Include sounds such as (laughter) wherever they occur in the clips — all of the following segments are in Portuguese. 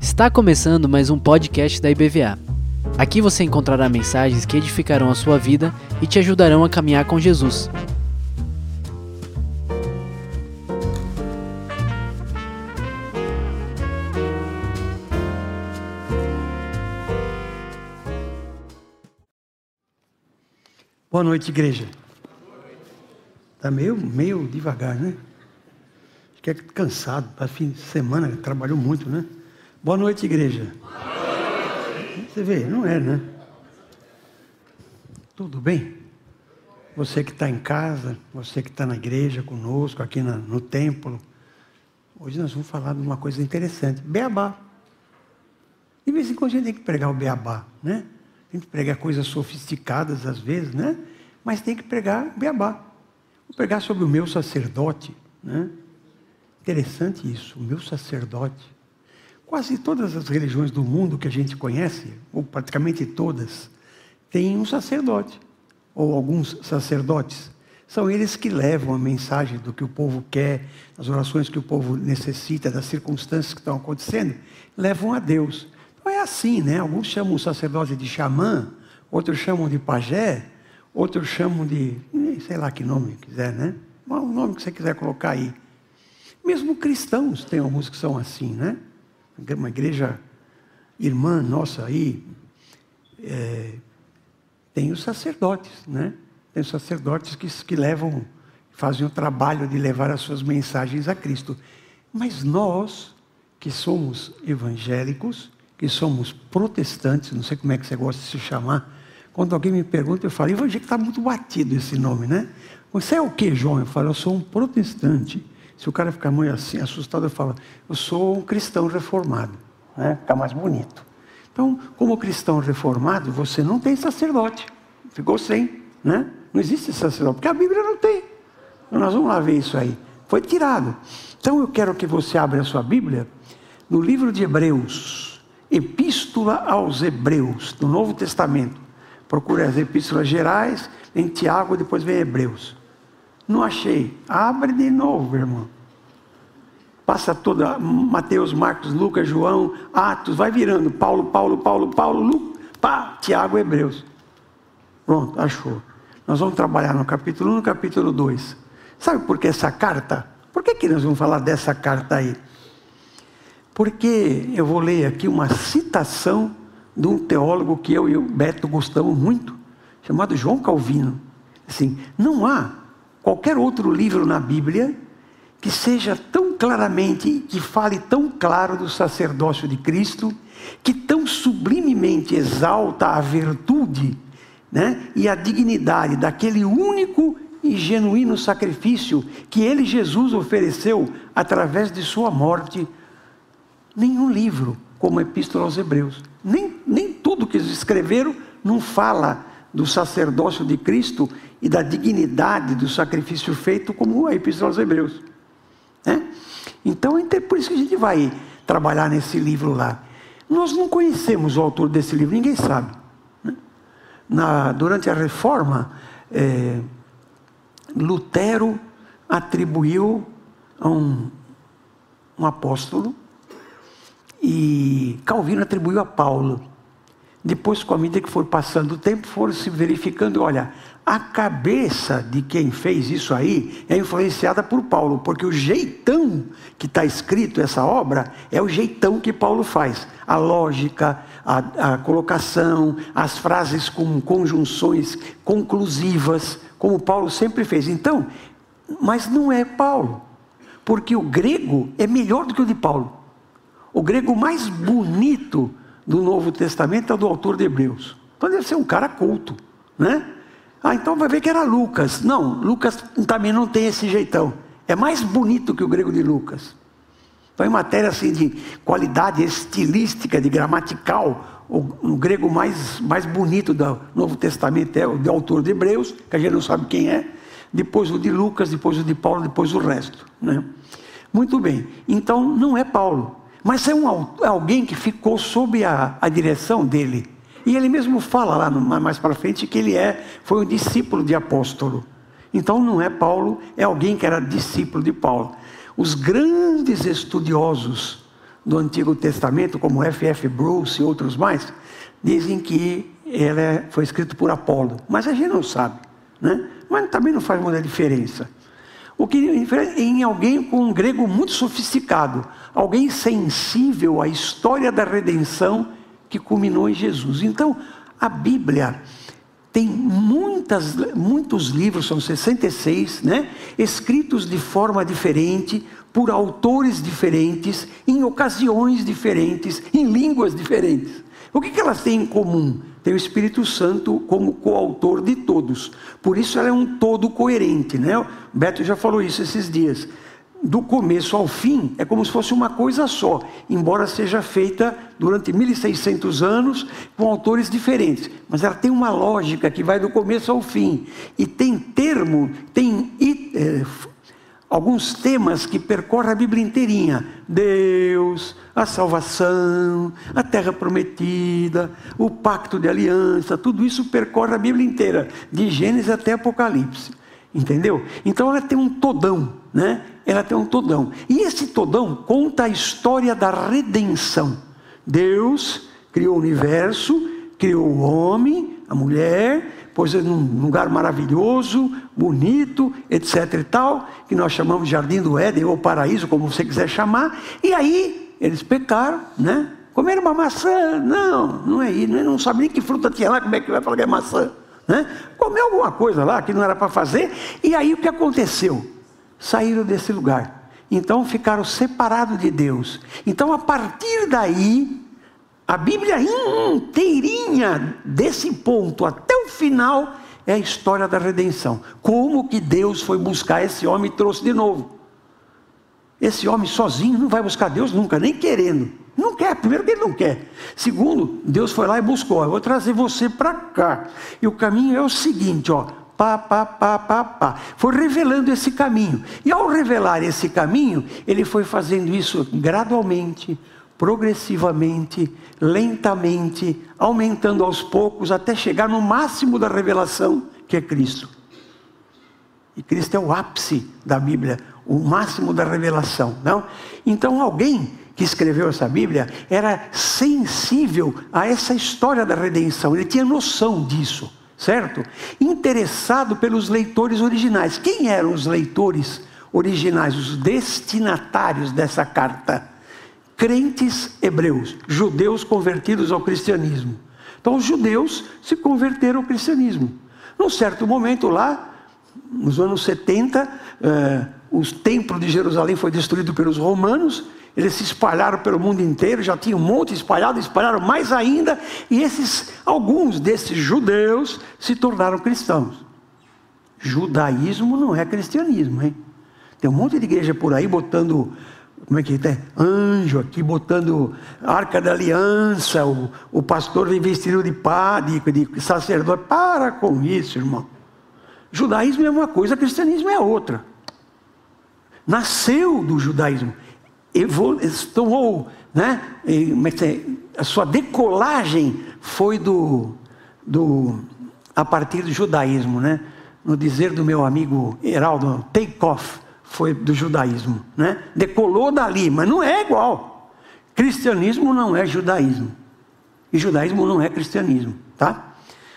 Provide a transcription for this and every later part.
Está começando mais um podcast da IBVA. Aqui você encontrará mensagens que edificarão a sua vida e te ajudarão a caminhar com Jesus. Boa noite, igreja. Está meio, meio devagar, né? Que é cansado, para fim de semana, trabalhou muito, né? Boa noite, igreja. Boa noite. Você vê, não é, né? Tudo bem? Você que está em casa, você que está na igreja conosco, aqui na, no templo. Hoje nós vamos falar de uma coisa interessante: beabá. De vez em quando a gente tem que pregar o beabá, né? Tem que pregar coisas sofisticadas às vezes, né? Mas tem que pregar beabá. Vou pregar sobre o meu sacerdote, né? Interessante isso, o meu sacerdote. Quase todas as religiões do mundo que a gente conhece, ou praticamente todas, têm um sacerdote, ou alguns sacerdotes. São eles que levam a mensagem do que o povo quer, as orações que o povo necessita, das circunstâncias que estão acontecendo, levam a Deus. Então é assim, né? Alguns chamam o sacerdote de xamã, outros chamam de pajé, outros chamam de, sei lá que nome quiser, né? O nome que você quiser colocar aí. Mesmo cristãos tem alguns que são assim, né? uma igreja irmã nossa aí, é, tem os sacerdotes, né? Tem os sacerdotes que, que levam, fazem o trabalho de levar as suas mensagens a Cristo. Mas nós, que somos evangélicos, que somos protestantes, não sei como é que você gosta de se chamar, quando alguém me pergunta, eu falo, evangélico está muito batido esse nome, né? Você é o que, João? Eu falo, eu sou um protestante. Se o cara ficar muito assim, assustado, eu falo, eu sou um cristão reformado. Né? Fica mais bonito. Então, como cristão reformado, você não tem sacerdote. Ficou sem. Né? Não existe sacerdote, porque a Bíblia não tem. Então, nós vamos lá ver isso aí. Foi tirado. Então eu quero que você abra a sua Bíblia no livro de Hebreus, Epístola aos Hebreus, do Novo Testamento. Procure as epístolas gerais, em Tiago, depois vem Hebreus. Não achei. Abre de novo, irmão. Passa toda Mateus, Marcos, Lucas, João, Atos, vai virando Paulo, Paulo, Paulo, Paulo, Lu, pá, Tiago, Hebreus. Pronto, achou. Nós vamos trabalhar no capítulo 1 no capítulo 2. Sabe por que essa carta? Por que, que nós vamos falar dessa carta aí? Porque eu vou ler aqui uma citação de um teólogo que eu e o Beto gostamos muito, chamado João Calvino. Assim, não há qualquer outro livro na Bíblia que seja tão claramente, que fale tão claro do sacerdócio de Cristo, que tão sublimemente exalta a virtude né, e a dignidade daquele único e genuíno sacrifício que ele, Jesus, ofereceu através de sua morte. Nenhum livro, como a Epístola aos Hebreus, nem, nem tudo que eles escreveram não fala do sacerdócio de Cristo e da dignidade do sacrifício feito, como a Epístola aos Hebreus. Né? Então, é por isso que a gente vai trabalhar nesse livro lá. Nós não conhecemos o autor desse livro, ninguém sabe. Né? Na, durante a reforma, é, Lutero atribuiu a um, um apóstolo e Calvino atribuiu a Paulo. Depois, com a medida que foi passando o tempo, foram se verificando, olha, a cabeça de quem fez isso aí é influenciada por Paulo, porque o jeitão que está escrito essa obra é o jeitão que Paulo faz. A lógica, a, a colocação, as frases com conjunções conclusivas, como Paulo sempre fez. Então, mas não é Paulo, porque o grego é melhor do que o de Paulo. O grego mais bonito do Novo Testamento é do autor de Hebreus. Então deve ser um cara culto, né? Ah, então vai ver que era Lucas. Não, Lucas também não tem esse jeitão. É mais bonito que o grego de Lucas. Então, em matéria assim, de qualidade estilística, de gramatical, o, o, grego mais, mais bonito do Novo Testamento é o de autor de Hebreus, que a gente não sabe quem é, depois o de Lucas, depois o de Paulo, depois o resto. Né? Muito bem, então não é Paulo, mas é, um, é alguém que ficou sob a, a direção dele. E ele mesmo fala lá mais para frente que ele é, foi um discípulo de apóstolo. Então não é Paulo, é alguém que era discípulo de Paulo. Os grandes estudiosos do Antigo Testamento, como F. F. Bruce e outros mais, dizem que ela é, foi escrito por Apolo, mas a gente não sabe, né? Mas também não faz muita diferença. O que em alguém com um grego muito sofisticado, alguém sensível à história da redenção que culminou em Jesus. Então, a Bíblia tem muitas, muitos livros, são 66, né? escritos de forma diferente, por autores diferentes, em ocasiões diferentes, em línguas diferentes. O que, que elas têm em comum? Tem o Espírito Santo como coautor de todos. Por isso ela é um todo coerente. Né? O Beto já falou isso esses dias do começo ao fim, é como se fosse uma coisa só, embora seja feita durante 1600 anos com autores diferentes. Mas ela tem uma lógica que vai do começo ao fim. E tem termo, tem é, alguns temas que percorrem a Bíblia inteirinha: Deus, a salvação, a terra prometida, o pacto de aliança, tudo isso percorre a Bíblia inteira, de Gênesis até Apocalipse. Entendeu? Então ela tem um todão, né? Ela tem um todão. E esse todão conta a história da redenção. Deus criou o universo, criou o homem, a mulher, pôs ele num lugar maravilhoso, bonito, etc e tal, que nós chamamos de Jardim do Éden ou Paraíso, como você quiser chamar. E aí eles pecaram, né? Comeram uma maçã? Não, não é isso. Não sabe nem que fruta tinha lá, como é que vai falar que é maçã? Né? comeu alguma coisa lá que não era para fazer, e aí o que aconteceu? Saíram desse lugar. Então ficaram separados de Deus. Então a partir daí, a Bíblia inteirinha, desse ponto até o final, é a história da redenção. Como que Deus foi buscar esse homem e trouxe de novo. Esse homem sozinho não vai buscar Deus nunca, nem querendo. Não quer, primeiro que ele não quer. Segundo, Deus foi lá e buscou. Eu vou trazer você para cá. E o caminho é o seguinte, ó. Pá, pá, pá, pá, pá. Foi revelando esse caminho. E ao revelar esse caminho, ele foi fazendo isso gradualmente, progressivamente, lentamente, aumentando aos poucos, até chegar no máximo da revelação, que é Cristo. E Cristo é o ápice da Bíblia, o máximo da revelação, não? Então alguém que escreveu essa Bíblia era sensível a essa história da redenção, ele tinha noção disso, certo? Interessado pelos leitores originais. Quem eram os leitores originais, os destinatários dessa carta? Crentes hebreus, judeus convertidos ao cristianismo. Então, os judeus se converteram ao cristianismo. Num certo momento lá, nos anos 70, eh, o templo de Jerusalém foi destruído pelos romanos eles se espalharam pelo mundo inteiro, já tinha um monte espalhado, espalharam mais ainda, e esses, alguns desses judeus se tornaram cristãos. Judaísmo não é cristianismo, hein? Tem um monte de igreja por aí botando, como é que é? Anjo aqui, botando arca da aliança, o, o pastor vestido de padre, de sacerdote. Para com isso, irmão. Judaísmo é uma coisa, cristianismo é outra. Nasceu do judaísmo tomou, né? A sua decolagem foi do, do a partir do judaísmo, né? No dizer do meu amigo Heraldo, take off foi do judaísmo, né? Decolou dali, mas não é igual. Cristianismo não é judaísmo. E judaísmo não é cristianismo, tá?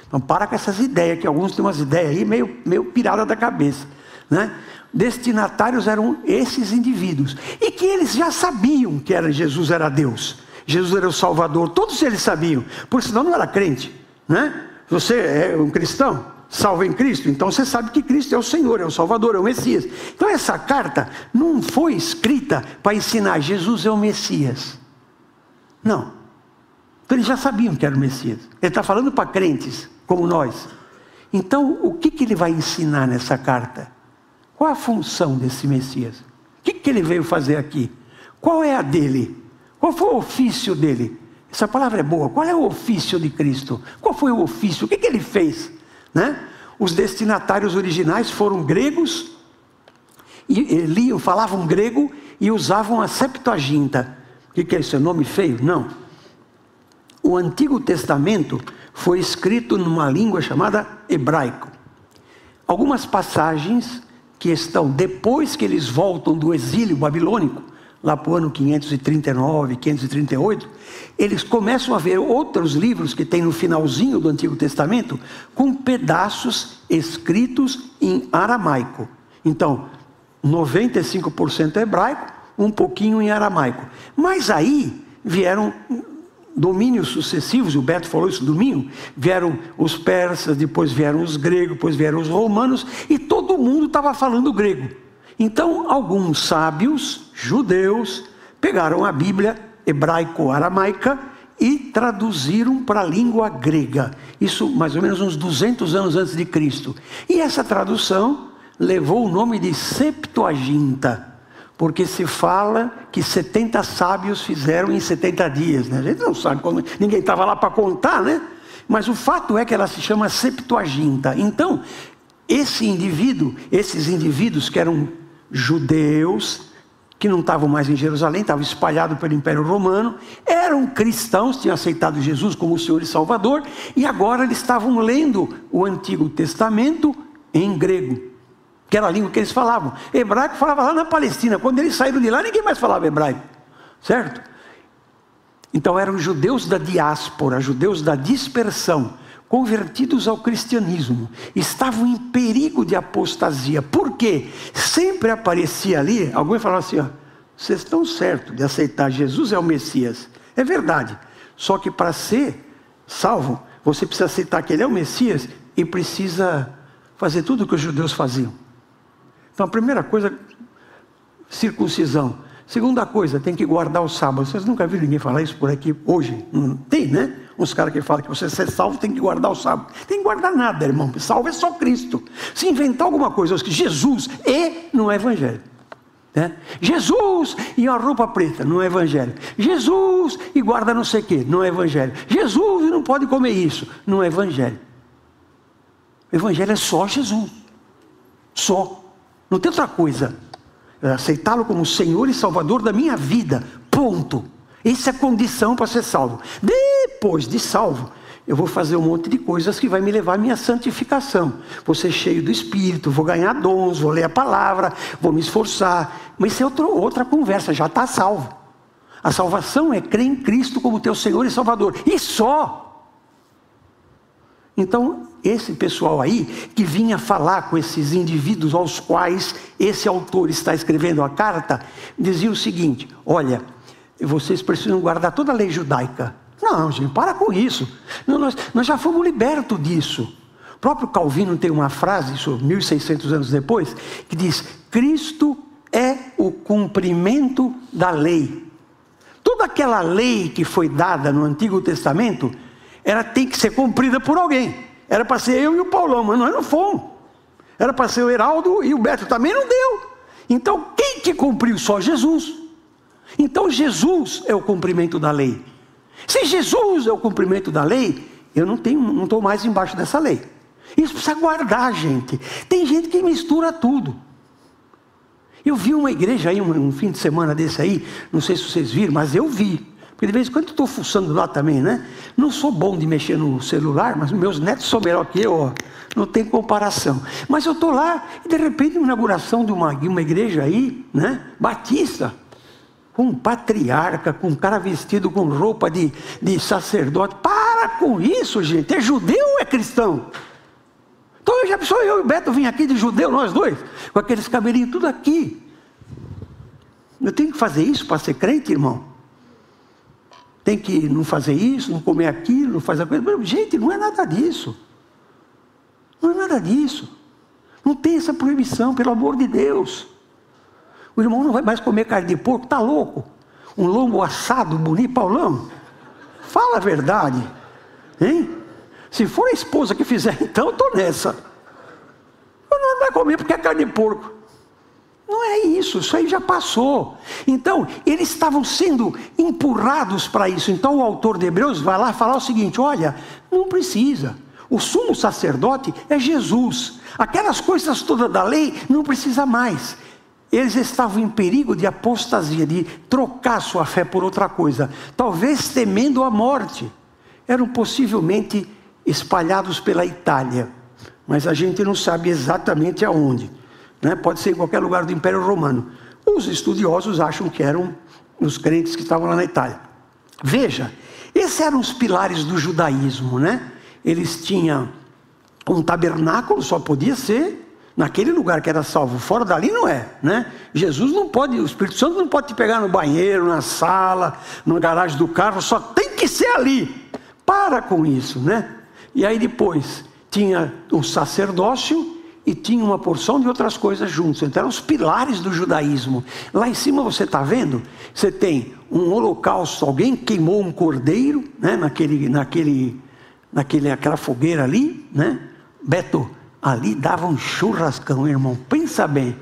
Então para com essas ideias, que alguns têm umas ideias aí meio, meio pirada da cabeça, né? Destinatários eram esses indivíduos. E que eles já sabiam que era Jesus era Deus. Jesus era o Salvador. Todos eles sabiam. Por senão não era crente. Né? Você é um cristão, salvo em Cristo, então você sabe que Cristo é o Senhor, é o Salvador, é o Messias. Então essa carta não foi escrita para ensinar Jesus é o Messias. Não. Então eles já sabiam que era o Messias. Ele está falando para crentes, como nós. Então, o que, que ele vai ensinar nessa carta? Qual a função desse Messias? O que, que ele veio fazer aqui? Qual é a dele? Qual foi o ofício dele? Essa palavra é boa. Qual é o ofício de Cristo? Qual foi o ofício? O que, que ele fez? Né? Os destinatários originais foram gregos, e, liam, falavam grego e usavam a Septuaginta. O que, que é isso? É nome feio? Não. O Antigo Testamento foi escrito numa língua chamada hebraico. Algumas passagens que estão, depois que eles voltam do exílio babilônico, lá para o ano 539, 538, eles começam a ver outros livros que tem no finalzinho do Antigo Testamento, com pedaços escritos em aramaico. Então, 95% hebraico, um pouquinho em aramaico. Mas aí vieram domínios sucessivos, o Beto falou isso domingo, vieram os persas, depois vieram os gregos, depois vieram os romanos, e todo mundo estava falando grego. Então, alguns sábios judeus pegaram a Bíblia hebraico-aramaica e traduziram para a língua grega. Isso mais ou menos uns 200 anos antes de Cristo. E essa tradução levou o nome de Septuaginta, porque se fala que 70 sábios fizeram em 70 dias. Né? A gente não sabe como, ninguém estava lá para contar, né? Mas o fato é que ela se chama Septuaginta. Então, esse indivíduo, esses indivíduos que eram judeus, que não estavam mais em Jerusalém, estavam espalhados pelo Império Romano, eram cristãos, tinham aceitado Jesus como o Senhor e Salvador, e agora eles estavam lendo o Antigo Testamento em grego, que era a língua que eles falavam. Hebraico falava lá na Palestina, quando eles saíram de lá, ninguém mais falava hebraico, certo? Então eram judeus da diáspora, judeus da dispersão convertidos ao cristianismo, estavam em perigo de apostasia. Por quê? Sempre aparecia ali, alguém falava assim: ó, vocês estão certos de aceitar Jesus é o Messias. É verdade. Só que para ser salvo, você precisa aceitar que ele é o Messias e precisa fazer tudo o que os judeus faziam. Então a primeira coisa, circuncisão. Segunda coisa, tem que guardar o sábado. Vocês nunca viram ninguém falar isso por aqui hoje? Não tem, né? Uns caras que falam que você ser salvo tem que guardar o sábado. Tem que guardar nada, irmão. Salvo é só Cristo. Se inventar alguma coisa, Jesus e não é evangelho. Né? Jesus e a roupa preta, não é evangelho. Jesus e guarda não sei o que, não é evangelho. Jesus e não pode comer isso, não é evangelho. O evangelho é só Jesus. Só. Não tem outra coisa aceitá-lo como Senhor e Salvador da minha vida. Ponto. Essa é a condição para ser salvo. Depois de salvo, eu vou fazer um monte de coisas que vai me levar à minha santificação. Vou ser cheio do Espírito, vou ganhar dons, vou ler a palavra, vou me esforçar. Mas isso é outra, outra conversa, já está salvo. A salvação é crer em Cristo como teu Senhor e Salvador. E só. Então, esse pessoal aí que vinha falar com esses indivíduos aos quais esse autor está escrevendo a carta, dizia o seguinte: olha, vocês precisam guardar toda a lei judaica. Não, gente, para com isso. Nós, nós já fomos libertos disso. O próprio Calvino tem uma frase, isso 1600 anos depois, que diz: Cristo é o cumprimento da lei. Toda aquela lei que foi dada no Antigo Testamento, ela tem que ser cumprida por alguém. Era para ser eu e o Paulão, mas nós não fomos. Era para ser o Heraldo e o Beto também não deu. Então, quem que cumpriu? Só Jesus. Então, Jesus é o cumprimento da lei. Se Jesus é o cumprimento da lei, eu não tenho, não estou mais embaixo dessa lei. Isso precisa guardar, gente. Tem gente que mistura tudo. Eu vi uma igreja aí, um, um fim de semana desse aí, não sei se vocês viram, mas eu vi. Porque de vez em quando estou fuçando lá também, né? Não sou bom de mexer no celular, mas meus netos são melhor que eu, ó. não tem comparação. Mas eu estou lá e de repente uma inauguração de uma, de uma igreja aí, né? Batista, com um patriarca, com um cara vestido com roupa de, de sacerdote. Para com isso, gente. É judeu ou é cristão? Então já pensou eu e o Beto vim aqui de judeu, nós dois, com aqueles cabelinhos tudo aqui. Eu tenho que fazer isso para ser crente, irmão? Tem que não fazer isso, não comer aquilo, não fazer aquilo. Gente, não é nada disso. Não é nada disso. Não tem essa proibição, pelo amor de Deus. O irmão não vai mais comer carne de porco, está louco? Um lombo assado, bonito, Paulão? Fala a verdade. Hein? Se for a esposa que fizer, (laughs) então eu estou nessa. Não vai comer porque é carne de porco. Não é isso, isso aí já passou. Então, eles estavam sendo empurrados para isso. Então, o autor de Hebreus vai lá falar o seguinte: olha, não precisa. O sumo sacerdote é Jesus. Aquelas coisas todas da lei não precisa mais. Eles estavam em perigo de apostasia, de trocar sua fé por outra coisa, talvez temendo a morte. Eram possivelmente espalhados pela Itália, mas a gente não sabe exatamente aonde. Né? pode ser em qualquer lugar do Império Romano. Os estudiosos acham que eram os crentes que estavam lá na Itália. Veja, esses eram os pilares do judaísmo, né? Eles tinham um tabernáculo, só podia ser naquele lugar que era salvo. Fora dali não é, né? Jesus não pode, o Espírito Santo não pode te pegar no banheiro, na sala, na garagem do carro, só tem que ser ali. Para com isso, né? E aí depois tinha o sacerdócio e tinha uma porção de outras coisas juntos. Então eram os pilares do judaísmo. Lá em cima você está vendo? Você tem um holocausto, alguém queimou um cordeiro, né? Naquele, naquele, naquele, aquela fogueira ali, né? Beto, ali dava um churrascão, irmão. Pensa bem.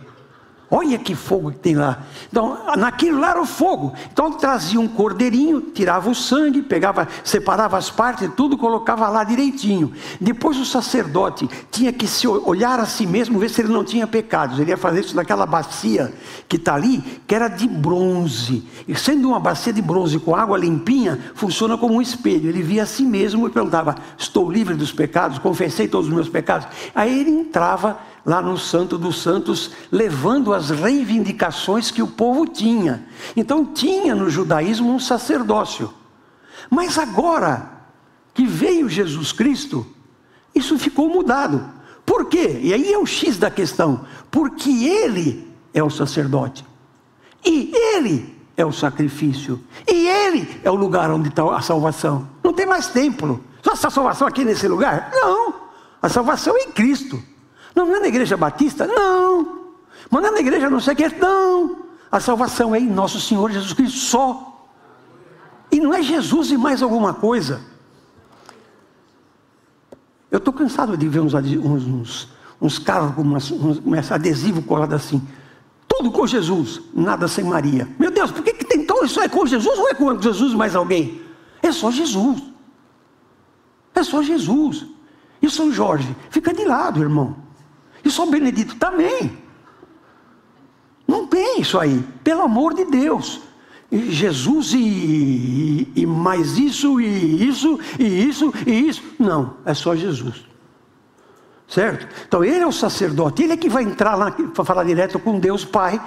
Olha que fogo que tem lá. Então, naquilo lá era o fogo. Então, trazia um cordeirinho, tirava o sangue, pegava, separava as partes, tudo, colocava lá direitinho. Depois o sacerdote tinha que se olhar a si mesmo, ver se ele não tinha pecados. Ele ia fazer isso naquela bacia que está ali, que era de bronze. E sendo uma bacia de bronze com água limpinha, funciona como um espelho. Ele via a si mesmo e perguntava: Estou livre dos pecados? Confessei todos os meus pecados? Aí ele entrava lá no Santo dos Santos, levando as reivindicações que o povo tinha. Então, tinha no judaísmo um sacerdócio. Mas agora que veio Jesus Cristo, isso ficou mudado. Por quê? E aí é o X da questão. Porque Ele é o sacerdote. E Ele é o sacrifício. E Ele é o lugar onde está a salvação. Não tem mais templo. Só essa salvação aqui nesse lugar? Não. A salvação é em Cristo. Não, não é na igreja batista? Não. Mas não é na igreja não sei o que? Não. A salvação é em nosso Senhor Jesus Cristo só. E não é Jesus e mais alguma coisa. Eu estou cansado de ver uns, uns, uns, uns carros com umas, uns, adesivo colado assim. Tudo com Jesus, nada sem Maria. Meu Deus, por que, que tem então isso é com Jesus ou é com Jesus mais alguém? É só Jesus. É só Jesus. E São Jorge, fica de lado, irmão. E São Benedito também. Não tem isso aí, pelo amor de Deus. E Jesus e, e, e, mais isso, e isso, e isso, e isso. Não, é só Jesus. Certo? Então ele é o sacerdote, ele é que vai entrar lá para falar direto com Deus Pai,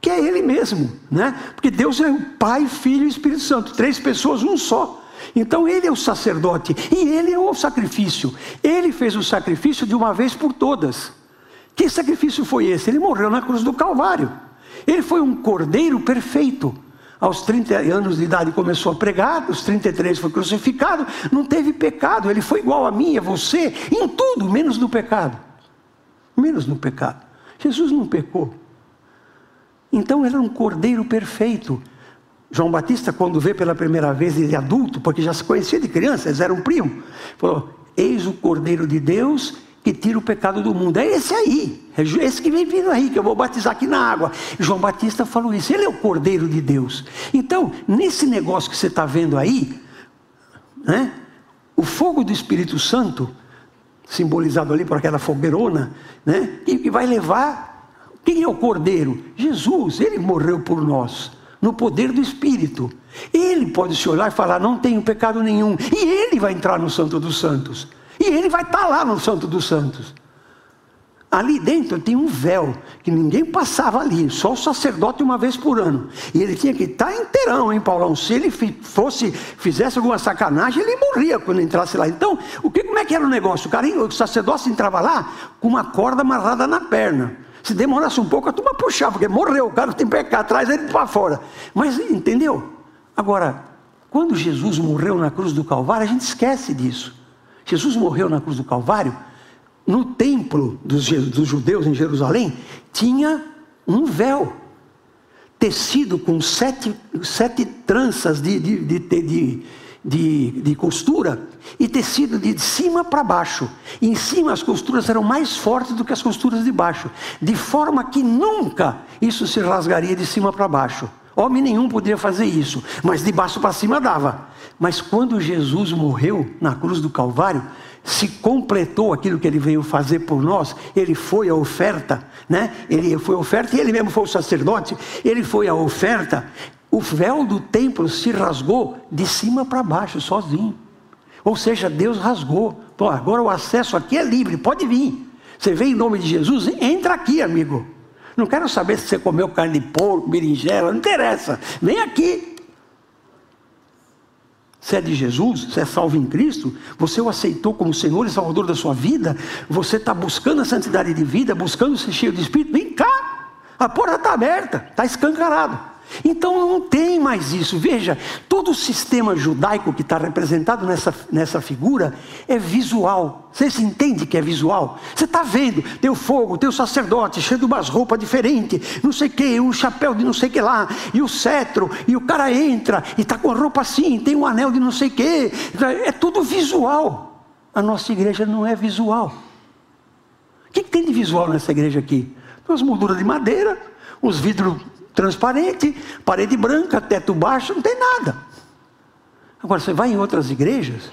que é ele mesmo, né? Porque Deus é o Pai, Filho e Espírito Santo, três pessoas, um só. Então ele é o sacerdote e ele é o sacrifício. Ele fez o sacrifício de uma vez por todas. Que sacrifício foi esse? Ele morreu na cruz do Calvário. Ele foi um cordeiro perfeito. Aos 30 anos de idade começou a pregar, aos 33 foi crucificado, não teve pecado, ele foi igual a mim, a você, em tudo, menos no pecado. Menos no pecado. Jesus não pecou. Então ele era um cordeiro perfeito. João Batista, quando vê pela primeira vez ele adulto, porque já se conhecia de criança, eles eram primo, falou: Eis o Cordeiro de Deus que tira o pecado do mundo. É esse aí, é esse que vem vindo aí, que eu vou batizar aqui na água. João Batista falou isso, ele é o Cordeiro de Deus. Então, nesse negócio que você está vendo aí, né, o fogo do Espírito Santo, simbolizado ali por aquela fogueirona, né, que vai levar. Quem é o Cordeiro? Jesus, ele morreu por nós no poder do Espírito. Ele pode se olhar e falar: não tenho pecado nenhum. E ele vai entrar no Santo dos Santos. E ele vai estar lá no Santo dos Santos. Ali dentro tem um véu que ninguém passava ali, só o sacerdote uma vez por ano. E ele tinha que estar inteirão, hein, Paulão? Se ele fosse, fizesse alguma sacanagem, ele morria quando entrasse lá. Então, o que, como é que era o negócio? O, cara, o sacerdote entrava lá com uma corda amarrada na perna. Se demorasse um pouco, a turma puxava, porque morreu, o cara tem pecado, traz ele para fora. Mas entendeu? Agora, quando Jesus morreu na cruz do Calvário, a gente esquece disso. Jesus morreu na cruz do Calvário, no templo dos, dos judeus em Jerusalém, tinha um véu tecido com sete, sete tranças de, de de, de costura e tecido de cima para baixo. E em cima as costuras eram mais fortes do que as costuras de baixo, de forma que nunca isso se rasgaria de cima para baixo. Homem nenhum poderia fazer isso, mas de baixo para cima dava. Mas quando Jesus morreu na cruz do Calvário, se completou aquilo que ele veio fazer por nós, ele foi a oferta, né? Ele foi a oferta e ele mesmo foi o sacerdote, ele foi a oferta o véu do templo se rasgou de cima para baixo, sozinho. Ou seja, Deus rasgou. Pô, agora o acesso aqui é livre, pode vir. Você vem em nome de Jesus? Entra aqui, amigo. Não quero saber se você comeu carne de porco, berinjela, não interessa. Vem aqui. Você é de Jesus, você é salvo em Cristo, você o aceitou como Senhor e Salvador da sua vida, você está buscando a santidade de vida, buscando ser cheio de Espírito, vem cá, a porta está aberta, está escancarado. Então não tem mais isso. Veja, todo o sistema judaico que está representado nessa, nessa figura é visual. Você se entende que é visual? Você está vendo, tem o fogo, tem o sacerdote, cheio de umas roupas diferentes, não sei o que, um chapéu de não sei o que lá, e o cetro, e o cara entra, e está com a roupa assim, tem um anel de não sei o que. É tudo visual. A nossa igreja não é visual. O que, que tem de visual nessa igreja aqui? Tem umas molduras de madeira, uns vidros transparente, parede branca, teto baixo, não tem nada. Agora você vai em outras igrejas,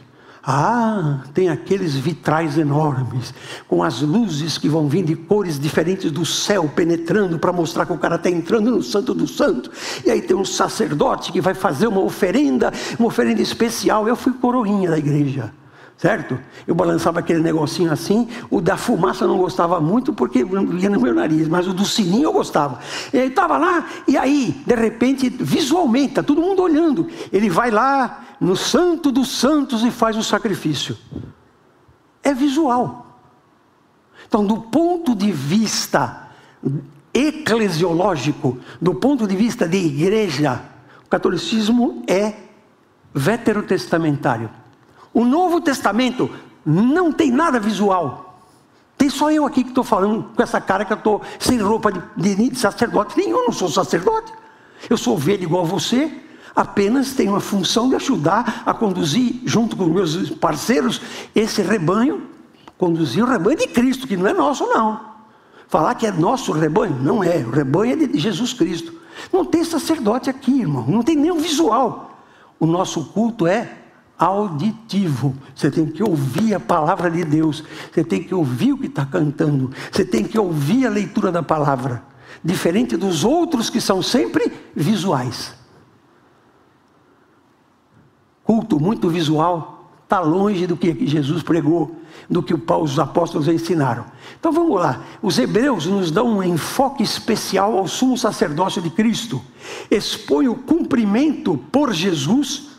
ah, tem aqueles vitrais enormes, com as luzes que vão vindo de cores diferentes do céu, penetrando para mostrar que o cara está entrando no Santo do Santo. E aí tem um sacerdote que vai fazer uma oferenda, uma oferenda especial. Eu fui coroinha da igreja certo? Eu balançava aquele negocinho assim, o da fumaça eu não gostava muito porque ia no meu nariz, mas o do sininho eu gostava. Ele estava lá, e aí, de repente, visualmente, está todo mundo olhando. Ele vai lá no Santo dos Santos e faz o sacrifício. É visual. Então, do ponto de vista eclesiológico, do ponto de vista de igreja, o catolicismo é veterotestamentário. O Novo Testamento não tem nada visual. Tem só eu aqui que estou falando com essa cara que eu estou sem roupa de, de, de sacerdote. Nenhum, não sou sacerdote. Eu sou ovelha igual a você, apenas tenho a função de ajudar a conduzir, junto com meus parceiros, esse rebanho, conduzir o rebanho de Cristo, que não é nosso, não. Falar que é nosso rebanho, não é. O rebanho é de Jesus Cristo. Não tem sacerdote aqui, irmão. Não tem nenhum visual. O nosso culto é auditivo. Você tem que ouvir a palavra de Deus. Você tem que ouvir o que está cantando. Você tem que ouvir a leitura da palavra. Diferente dos outros que são sempre visuais. Culto muito visual está longe do que Jesus pregou, do que os apóstolos ensinaram. Então vamos lá. Os hebreus nos dão um enfoque especial ao sumo sacerdócio de Cristo. Expõe o cumprimento por Jesus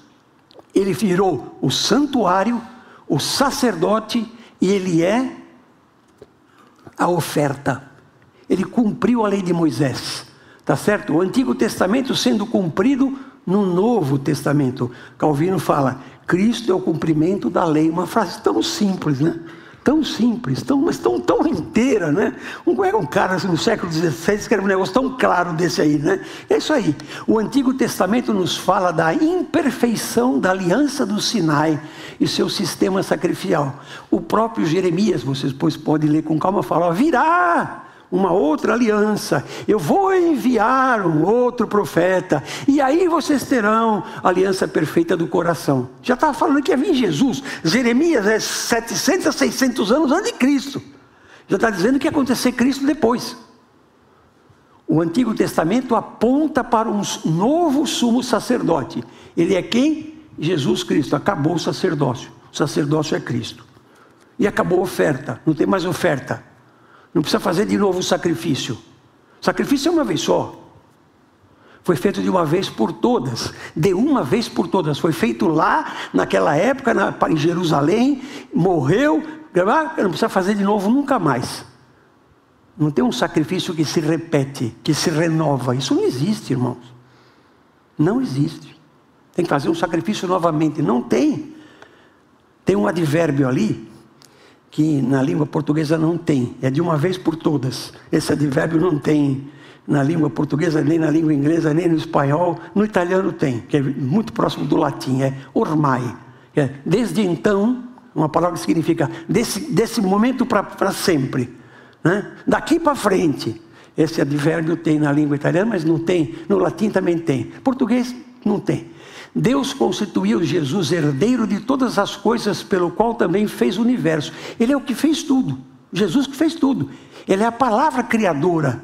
ele virou o santuário, o sacerdote, e ele é a oferta. Ele cumpriu a lei de Moisés. Tá certo? O Antigo Testamento sendo cumprido no Novo Testamento. Calvino fala: Cristo é o cumprimento da lei. Uma frase tão simples, né? Tão simples, tão, mas tão, tão inteira, né? Um, é um cara assim, no século XVI escreve um negócio tão claro desse aí, né? É isso aí. O Antigo Testamento nos fala da imperfeição da aliança do Sinai e seu sistema sacrificial. O próprio Jeremias, vocês depois podem ler com calma, fala: virá uma outra aliança. Eu vou enviar um outro profeta. E aí vocês terão a aliança perfeita do coração. Já estava falando que ia vir Jesus. Jeremias é 700 a 600 anos antes de Cristo. Já está dizendo que ia acontecer Cristo depois. O Antigo Testamento aponta para um novo sumo sacerdote. Ele é quem? Jesus Cristo. Acabou o sacerdócio. O sacerdócio é Cristo. E acabou a oferta. Não tem mais oferta. Não precisa fazer de novo o sacrifício. O sacrifício é uma vez só. Foi feito de uma vez por todas, de uma vez por todas. Foi feito lá, naquela época, em Jerusalém, morreu, não precisa fazer de novo nunca mais. Não tem um sacrifício que se repete, que se renova. Isso não existe, irmãos. Não existe. Tem que fazer um sacrifício novamente. Não tem. Tem um advérbio ali, que na língua portuguesa não tem, é de uma vez por todas. Esse advérbio não tem na língua portuguesa, nem na língua inglesa, nem no espanhol. No italiano tem, que é muito próximo do latim, é ormai. É, desde então, uma palavra que significa desse, desse momento para sempre. Né? Daqui para frente. Esse advérbio tem na língua italiana, mas não tem. No latim também tem. Português não tem. Deus constituiu Jesus herdeiro de todas as coisas, pelo qual também fez o universo. Ele é o que fez tudo. Jesus que fez tudo. Ele é a palavra criadora.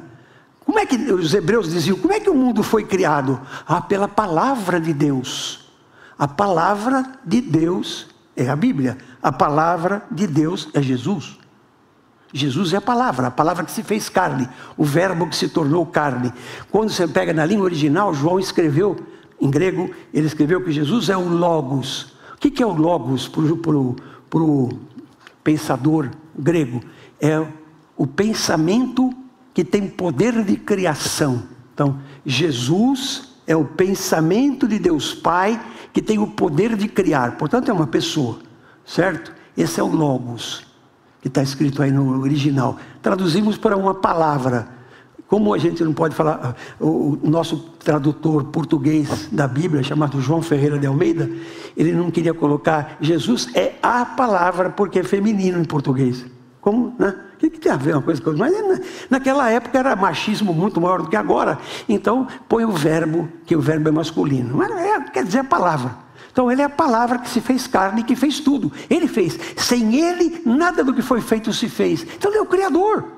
Como é que os hebreus diziam? Como é que o mundo foi criado? Ah, pela palavra de Deus. A palavra de Deus é a Bíblia. A palavra de Deus é Jesus. Jesus é a palavra, a palavra que se fez carne, o verbo que se tornou carne. Quando você pega na língua original, João escreveu, em grego, ele escreveu que Jesus é o Logos. O que é o Logos para o pensador grego? É o pensamento que tem poder de criação. Então, Jesus é o pensamento de Deus Pai que tem o poder de criar. Portanto, é uma pessoa, certo? Esse é o Logos que está escrito aí no original. Traduzimos para uma palavra. Como a gente não pode falar, o nosso tradutor português da Bíblia, chamado João Ferreira de Almeida, ele não queria colocar Jesus é a palavra, porque é feminino em português. Como, né? O que, que, tem a ver uma coisa com outra? Mas né, naquela época era machismo muito maior do que agora. Então põe o verbo, que o verbo é masculino. Mas é, quer dizer a palavra. Então ele é a palavra que se fez carne que fez tudo. Ele fez. Sem ele, nada do que foi feito se fez. Então ele é o Criador.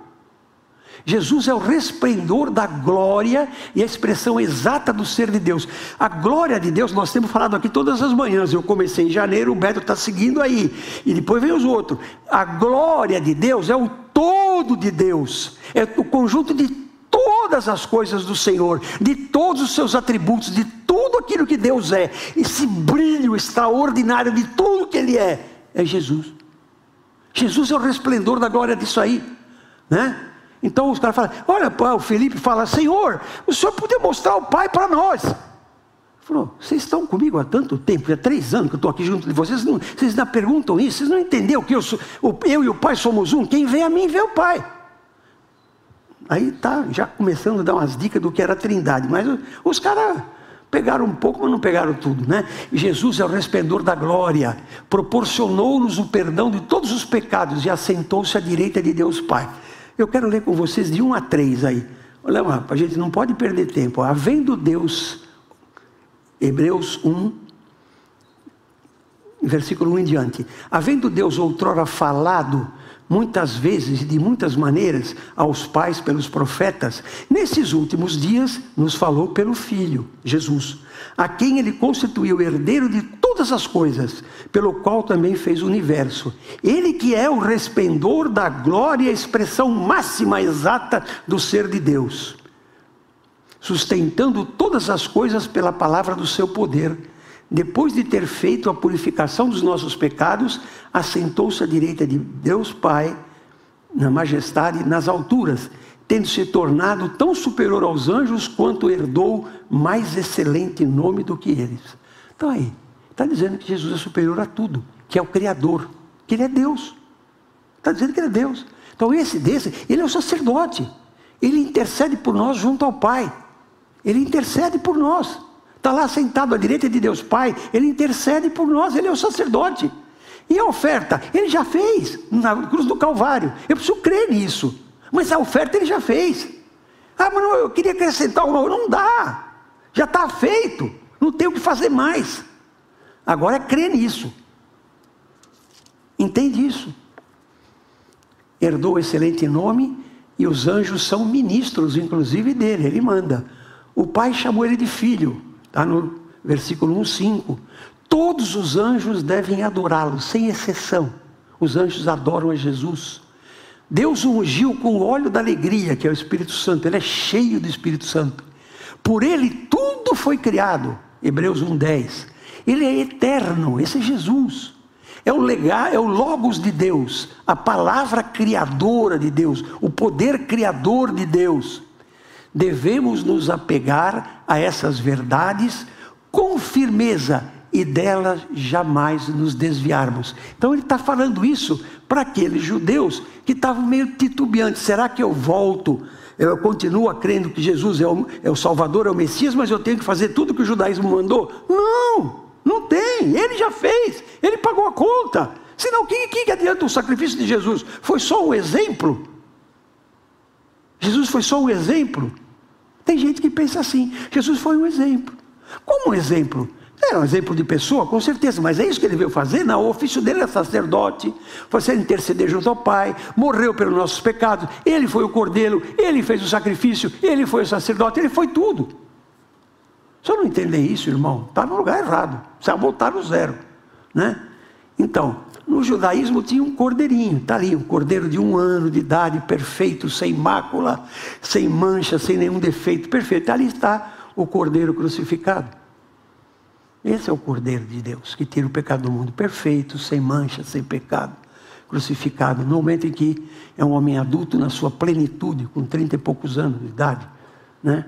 Jesus é o resplendor da glória e a expressão exata do ser de Deus. A glória de Deus, nós temos falado aqui todas as manhãs. Eu comecei em janeiro, o Beto está seguindo aí. E depois vem os outros. A glória de Deus é o todo de Deus, é o conjunto de todas as coisas do Senhor, de todos os seus atributos, de tudo aquilo que Deus é, esse brilho extraordinário de tudo que Ele é, é Jesus. Jesus é o resplendor da glória disso aí, né? Então os caras falam: Olha, o Felipe fala, Senhor, o Senhor podia mostrar o Pai para nós. Ele falou: Vocês estão comigo há tanto tempo, há três anos que eu estou aqui junto de vocês, não, vocês ainda perguntam isso, vocês não entenderam que eu, sou, eu e o Pai somos um, quem vê a mim vê o Pai. Aí tá já começando a dar umas dicas do que era a trindade, mas os caras pegaram um pouco, mas não pegaram tudo, né? Jesus é o resplendor da glória, proporcionou-nos o perdão de todos os pecados e assentou-se à direita de Deus Pai. Eu quero ler com vocês de 1 a 3 aí. Olha lá, a gente não pode perder tempo. Havendo Deus, Hebreus 1, versículo 1 em diante. Havendo Deus outrora falado muitas vezes e de muitas maneiras aos pais pelos profetas, nesses últimos dias nos falou pelo Filho, Jesus, a quem ele constituiu herdeiro de todas as coisas, pelo qual também fez o universo. Ele que é o resplendor da glória e a expressão máxima exata do ser de Deus, sustentando todas as coisas pela palavra do seu poder depois de ter feito a purificação dos nossos pecados, assentou-se à direita de Deus Pai, na majestade, nas alturas, tendo se tornado tão superior aos anjos quanto herdou mais excelente nome do que eles. Então aí, está dizendo que Jesus é superior a tudo, que é o Criador, que Ele é Deus. Está dizendo que Ele é Deus. Então esse desse, Ele é o sacerdote. Ele intercede por nós junto ao Pai. Ele intercede por nós está lá sentado à direita de Deus Pai, ele intercede por nós, ele é o sacerdote. E a oferta, ele já fez na cruz do Calvário. Eu preciso crer nisso. Mas a oferta ele já fez. Ah, mas não, eu queria acrescentar uma. Não dá. Já está feito. Não tem o que fazer mais. Agora é crer nisso. Entende isso? Herdou o excelente nome e os anjos são ministros, inclusive, dele. Ele manda. O pai chamou ele de filho. Está no versículo 1, 5. Todos os anjos devem adorá-lo, sem exceção. Os anjos adoram a Jesus. Deus o ungiu com o óleo da alegria, que é o Espírito Santo. Ele é cheio do Espírito Santo. Por ele tudo foi criado. Hebreus 1:10. Ele é eterno, esse é Jesus. É o legar, é o logos de Deus, a palavra criadora de Deus, o poder criador de Deus devemos nos apegar a essas verdades com firmeza e delas jamais nos desviarmos. Então ele está falando isso para aqueles judeus que estavam meio titubeantes: será que eu volto? Eu continuo crendo que Jesus é o, é o Salvador, é o Messias, mas eu tenho que fazer tudo que o judaísmo mandou? Não, não tem. Ele já fez, ele pagou a conta. Senão, o que, que adianta o sacrifício de Jesus? Foi só um exemplo? Jesus foi só um exemplo? Tem gente que pensa assim: Jesus foi um exemplo. Como um exemplo? Era um exemplo de pessoa, com certeza, mas é isso que ele veio fazer? Não, o ofício dele é sacerdote, foi ser interceder junto ao Pai, morreu pelos nossos pecados, ele foi o cordeiro, ele fez o sacrifício, ele foi o sacerdote, ele foi tudo. Eu não entender isso, irmão, está no lugar errado, vai voltar no zero. Né? Então, no judaísmo tinha um cordeirinho, está ali, um cordeiro de um ano de idade, perfeito, sem mácula, sem mancha, sem nenhum defeito, perfeito. Ali está o cordeiro crucificado. Esse é o cordeiro de Deus que tira o pecado do mundo, perfeito, sem mancha, sem pecado, crucificado. No momento em que é um homem adulto na sua plenitude, com trinta e poucos anos de idade, né?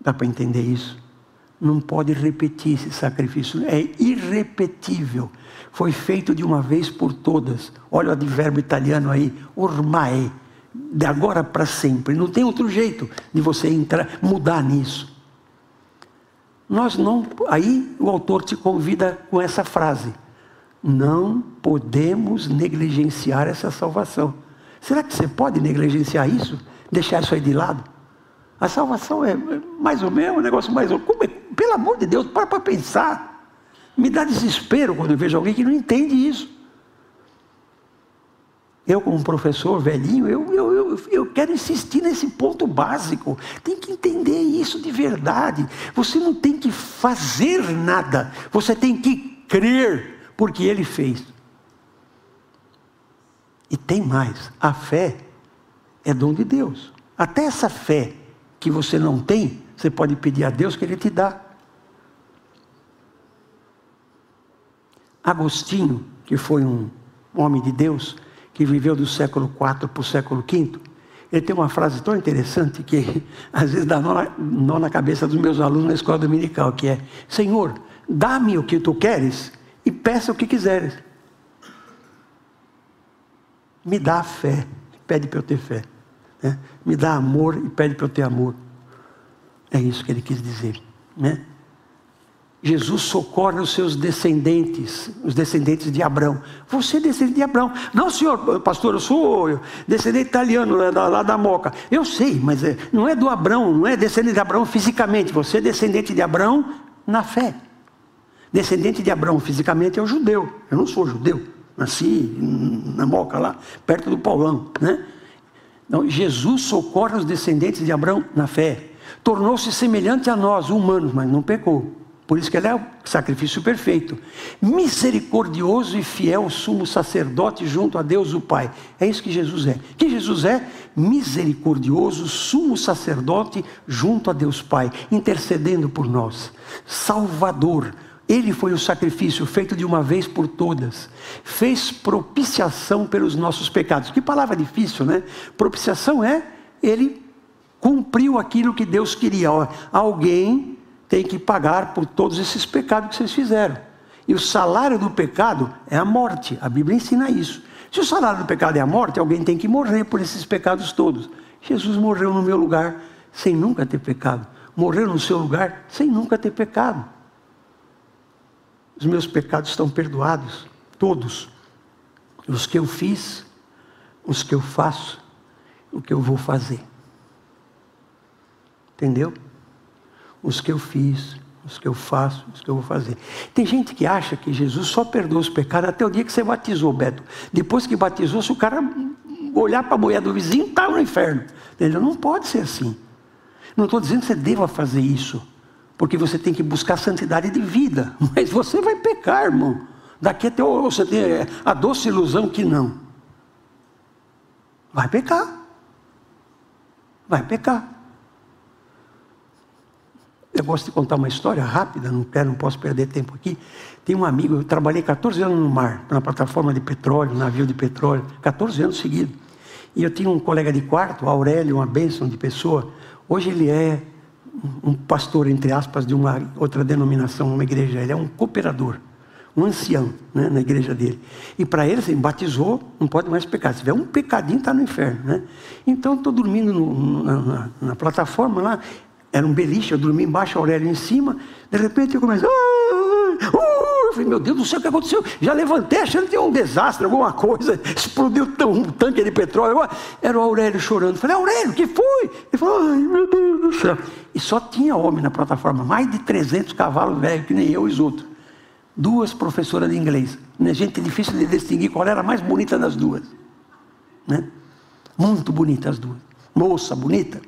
Dá para entender isso? não pode repetir esse sacrifício, é irrepetível. Foi feito de uma vez por todas. Olha o advérbio italiano aí, ormai, de agora para sempre. Não tem outro jeito de você entrar, mudar nisso. Nós não, aí o autor te convida com essa frase: não podemos negligenciar essa salvação. Será que você pode negligenciar isso? Deixar isso aí de lado? A salvação é mais ou menos um negócio mais ou menos. É? Pelo amor de Deus, para para pensar. Me dá desespero quando eu vejo alguém que não entende isso. Eu, como professor velhinho, eu, eu, eu, eu, quero insistir nesse ponto básico. Tem que entender isso de verdade. Você não tem que fazer nada. Você tem que crer, porque Ele fez. E tem mais: a fé é dom de Deus. Até essa fé que você não tem, você pode pedir a Deus que Ele te dá. Agostinho, que foi um homem de Deus, que viveu do século IV para o século V, ele tem uma frase tão interessante que (laughs) às vezes dá nó na, nó na cabeça dos meus alunos na escola dominical, que é, Senhor, dá-me o que tu queres e peça o que quiseres. Me dá fé, pede para eu ter fé. Né? Me dá amor e pede para eu ter amor. É isso que ele quis dizer. Né? Jesus socorre os seus descendentes, os descendentes de Abraão. Você é descendente de Abraão. Não, senhor, pastor, eu sou descendente italiano lá da, lá da Moca. Eu sei, mas é, não é do Abraão, não é descendente de Abraão fisicamente. Você é descendente de Abraão na fé. Descendente de Abraão fisicamente é o judeu. Eu não sou judeu. Nasci na Moca lá, perto do Paulão. Né? Então, Jesus socorre os descendentes de Abraão na fé. Tornou-se semelhante a nós, humanos, mas não pecou. Por isso que ele é o sacrifício perfeito. Misericordioso e fiel sumo sacerdote junto a Deus o Pai. É isso que Jesus é. Que Jesus é? Misericordioso sumo sacerdote junto a Deus Pai, intercedendo por nós. Salvador. Ele foi o sacrifício feito de uma vez por todas. Fez propiciação pelos nossos pecados. Que palavra difícil, né? Propiciação é ele cumpriu aquilo que Deus queria. Alguém tem que pagar por todos esses pecados que vocês fizeram. E o salário do pecado é a morte. A Bíblia ensina isso. Se o salário do pecado é a morte, alguém tem que morrer por esses pecados todos. Jesus morreu no meu lugar sem nunca ter pecado. Morreu no seu lugar sem nunca ter pecado. Os meus pecados estão perdoados, todos. Os que eu fiz, os que eu faço, o que eu vou fazer. Entendeu? Os que eu fiz, os que eu faço, os que eu vou fazer. Tem gente que acha que Jesus só perdoa os pecados até o dia que você batizou, Beto. Depois que batizou, se o cara olhar para a mulher do vizinho, está no inferno. Entendeu? Não pode ser assim. Não estou dizendo que você deva fazer isso, porque você tem que buscar santidade de vida, (laughs) mas você vai pecar, irmão. Daqui até você tem a doce ilusão que não. Vai pecar. Vai pecar. Eu gosto de contar uma história rápida, não quero, não posso perder tempo aqui. Tem um amigo, eu trabalhei 14 anos no mar, na plataforma de petróleo, navio de petróleo, 14 anos seguidos. E eu tinha um colega de quarto, Aurélio, uma bênção de pessoa. Hoje ele é um pastor, entre aspas, de uma outra denominação, uma igreja. Ele é um cooperador, um ancião né, na igreja dele. E para ele, assim, batizou, não pode mais pecar. Se tiver um pecadinho, está no inferno. Né? Então, estou dormindo no, na, na, na, plataforma lá, era um beliche, eu dormi embaixo, a em cima. De repente eu comecei. Uh, eu falei, meu Deus do céu, o que aconteceu? Já levantei achando que tinha um desastre, alguma coisa. (laughs) Explodiu um tanque de petróleo. Era o Aurélio chorando. Eu falei, Aurélio, o que foi? Ele falou, ai meu Deus do céu. E só tinha homem na plataforma, mais de 300 cavalos velhos, que nem eu e os outros. Duas professoras de inglês. Gente, é difícil de distinguir qual era a mais bonita das duas. Né? Muito bonita as duas. Moça, bonita.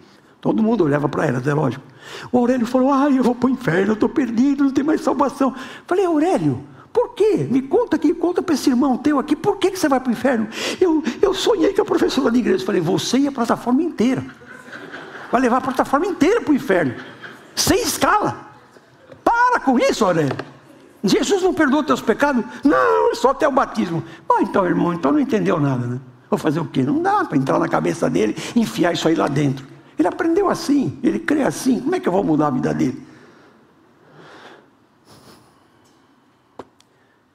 Todo mundo olhava para elas, é lógico. O Aurélio falou: Ai, eu vou para o inferno, eu estou perdido, não tem mais salvação. Falei, Aurélio, Por quê? Me conta aqui, conta para esse irmão teu aqui, por que, que você vai para o inferno? Eu, eu sonhei com a professora da igreja. Falei, você e a plataforma inteira. Vai levar a plataforma inteira para o inferno. Sem escala. Para com isso, Aurélio. Jesus não perdoa teus pecados? Não, só até o batismo. Bom, então, irmão, então não entendeu nada, né? Vou fazer o quê? Não dá para entrar na cabeça dele e enfiar isso aí lá dentro. Ele aprendeu assim, ele crê assim. Como é que eu vou mudar a vida dele?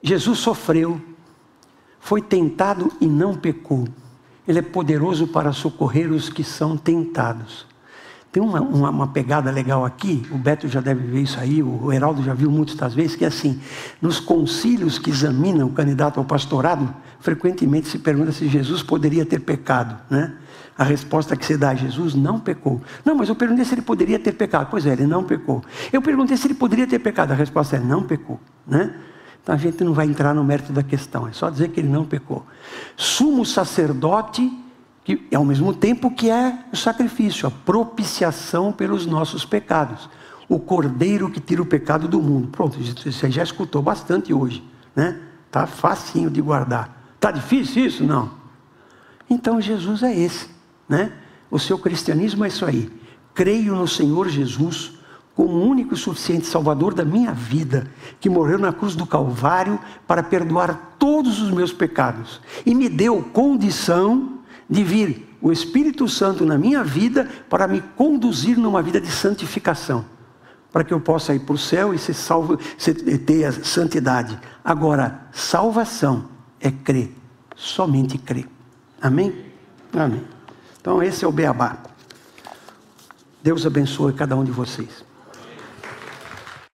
Jesus sofreu, foi tentado e não pecou. Ele é poderoso para socorrer os que são tentados. Tem uma, uma, uma, pegada legal aqui, o Beto já deve ver isso aí, o Heraldo já viu muitas vezes, que é assim, nos concílios que examinam o candidato ao pastorado, frequentemente se pergunta se Jesus poderia ter pecado, né? A resposta que se dá a Jesus não pecou. Não, mas eu perguntei se ele poderia ter pecado. Pois é, ele não pecou. Eu perguntei se ele poderia ter pecado. A resposta é não pecou, né? Então a gente não vai entrar no mérito da questão, é só dizer que ele não pecou. Sumo sacerdote que ao mesmo tempo que é o sacrifício, a propiciação pelos nossos pecados. O cordeiro que tira o pecado do mundo. Pronto, você já escutou bastante hoje, né? Tá facinho de guardar. Tá difícil isso? Não. Então Jesus é esse, né? O seu cristianismo é isso aí. Creio no Senhor Jesus como o único e suficiente Salvador da minha vida, que morreu na cruz do Calvário para perdoar todos os meus pecados e me deu condição de vir o Espírito Santo na minha vida para me conduzir numa vida de santificação, para que eu possa ir para o céu e ser salvo, ter a santidade. Agora, salvação é crer, somente crer. Amém? Amém. Então, esse é o beabá. Deus abençoe cada um de vocês.